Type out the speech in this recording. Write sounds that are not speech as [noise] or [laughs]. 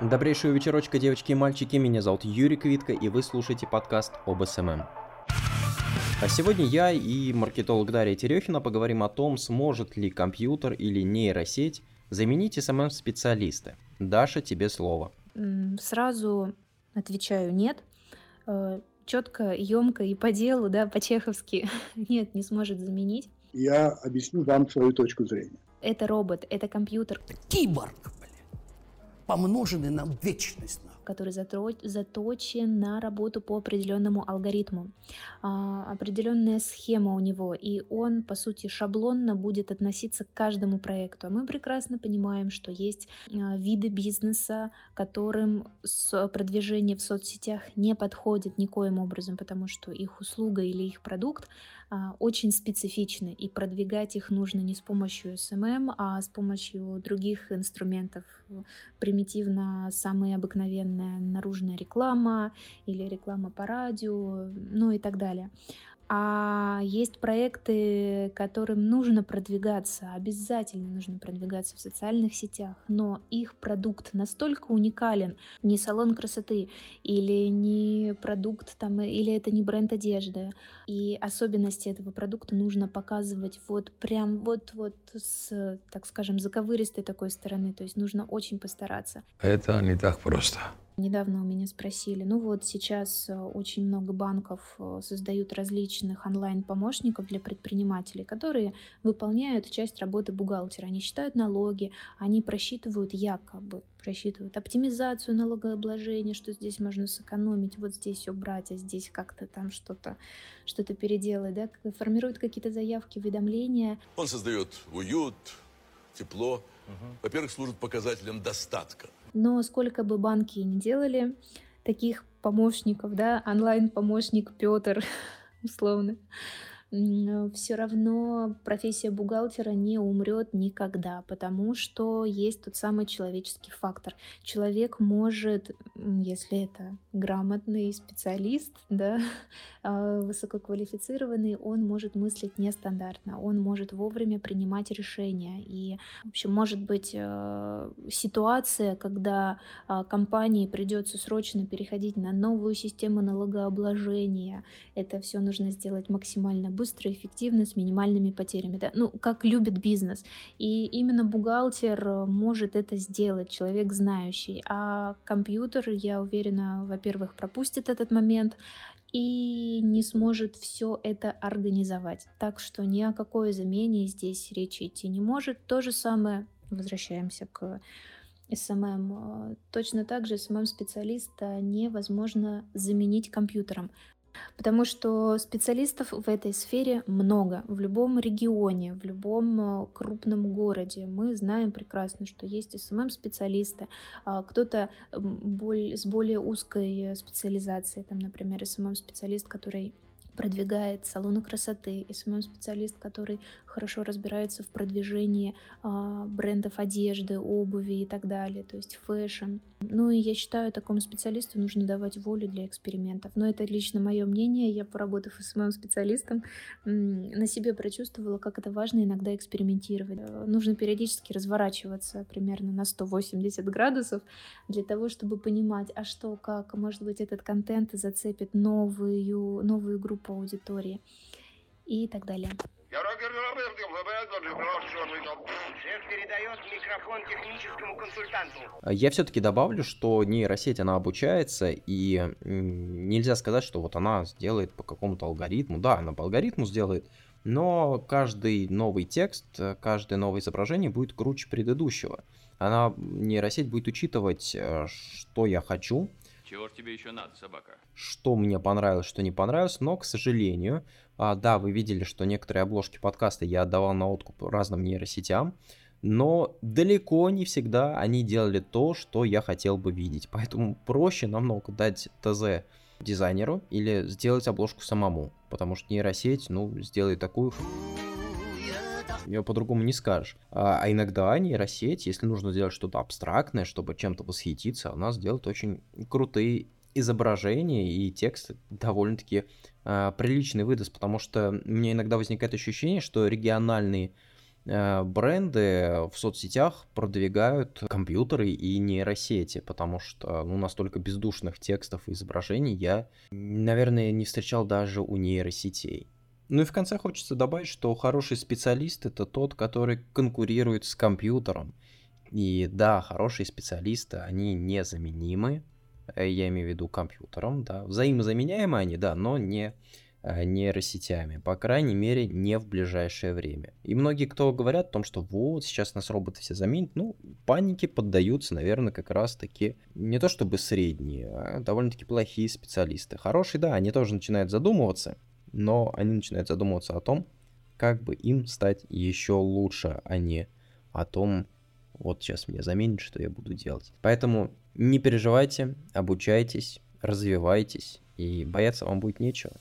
Добрейшего вечерочка, девочки и мальчики, меня зовут Юрий Квитко, и вы слушаете подкаст об SMM. А сегодня я и маркетолог Дарья Терехина поговорим о том, сможет ли компьютер или нейросеть заменить SMM-специалиста. Даша, тебе слово. Сразу отвечаю нет. Э, Четко, емко и по делу, да, по-чеховски. [laughs] Нет, не сможет заменить. Я объясню вам свою точку зрения. Это робот, это компьютер. Киборг, блин. Помноженный на вечность который заточен на работу по определенному алгоритму. А, определенная схема у него, и он, по сути, шаблонно будет относиться к каждому проекту. А мы прекрасно понимаем, что есть а, виды бизнеса, которым продвижение в соцсетях не подходит никоим образом, потому что их услуга или их продукт очень специфичны, и продвигать их нужно не с помощью SMM, а с помощью других инструментов. Примитивно самая обыкновенная наружная реклама или реклама по радио, ну и так далее. А есть проекты, которым нужно продвигаться, обязательно нужно продвигаться в социальных сетях, но их продукт настолько уникален, не салон красоты или не продукт там, или это не бренд одежды, и особенности этого продукта нужно показывать вот прям вот-вот с, так скажем, заковыристой такой стороны, то есть нужно очень постараться. Это не так просто. Недавно у меня спросили, ну вот сейчас э, очень много банков э, создают различных онлайн-помощников для предпринимателей, которые выполняют часть работы бухгалтера. Они считают налоги, они просчитывают якобы, просчитывают оптимизацию налогообложения, что здесь можно сэкономить, вот здесь убрать, а здесь как-то там что-то что-то переделать, да, формируют какие-то заявки, уведомления. Он создает уют, тепло. Угу. Во-первых, служит показателем достатка. Но сколько бы банки ни делали таких помощников, да, онлайн-помощник Петр, [laughs] условно, все равно профессия бухгалтера не умрет никогда, потому что есть тот самый человеческий фактор. Человек может, если это грамотный специалист, [laughs] да, а, высококвалифицированный, он может мыслить нестандартно, он может вовремя принимать решения. И, в общем, может быть э, ситуация, когда а, компании придется срочно переходить на новую систему налогообложения. Это все нужно сделать максимально быстро, эффективно, с минимальными потерями. Да? Ну, как любит бизнес. И именно бухгалтер э, может это сделать, человек знающий. А компьютер, я уверена, во-первых, пропустит этот момент, и не сможет все это организовать. Так что ни о какой замене здесь речи идти не может. То же самое, возвращаемся к SMM. Точно так же SMM-специалиста невозможно заменить компьютером. Потому что специалистов в этой сфере много. В любом регионе, в любом э, крупном городе мы знаем прекрасно, что есть SMM-специалисты, а кто-то с более узкой специализацией, там, например, SMM-специалист, который продвигает салоны красоты, SMM-специалист, который хорошо разбирается в продвижении а, брендов одежды, обуви и так далее, то есть fashion. Ну и я считаю, такому специалисту нужно давать волю для экспериментов. Но это лично мое мнение. Я, поработав с моим специалистом, на себе прочувствовала, как это важно иногда экспериментировать. Э, нужно периодически разворачиваться примерно на 180 градусов для того, чтобы понимать, а что, как, может быть, этот контент зацепит новую, новую группу аудитории и так далее. Я все-таки добавлю, что нейросеть, она обучается, и нельзя сказать, что вот она сделает по какому-то алгоритму. Да, она по алгоритму сделает, но каждый новый текст, каждое новое изображение будет круче предыдущего. Она, нейросеть будет учитывать, э, что я хочу, чего тебе еще надо, собака? Что мне понравилось, что не понравилось, но, к сожалению, а, да, вы видели, что некоторые обложки подкаста я отдавал на откуп разным нейросетям, но далеко не всегда они делали то, что я хотел бы видеть. Поэтому проще намного дать ТЗ дизайнеру или сделать обложку самому, потому что нейросеть, ну, сделает такую по-другому не скажешь. А, а иногда нейросеть, если нужно сделать что-то абстрактное, чтобы чем-то восхититься, она сделает очень крутые изображения и текст довольно-таки а, приличный выдаст, потому что у меня иногда возникает ощущение, что региональные э, бренды в соцсетях продвигают компьютеры и нейросети, потому что ну, настолько бездушных текстов и изображений я, наверное, не встречал даже у нейросетей. Ну и в конце хочется добавить, что хороший специалист это тот, который конкурирует с компьютером. И да, хорошие специалисты, они незаменимы, э, я имею в виду компьютером, да, взаимозаменяемы они, да, но не э, нейросетями, по крайней мере, не в ближайшее время. И многие, кто говорят о том, что вот, сейчас нас роботы все заменят, ну, панике поддаются, наверное, как раз-таки не то чтобы средние, а довольно-таки плохие специалисты. Хорошие, да, они тоже начинают задумываться, но они начинают задумываться о том, как бы им стать еще лучше, а не о том, вот сейчас меня заменят, что я буду делать. Поэтому не переживайте, обучайтесь, развивайтесь, и бояться вам будет нечего.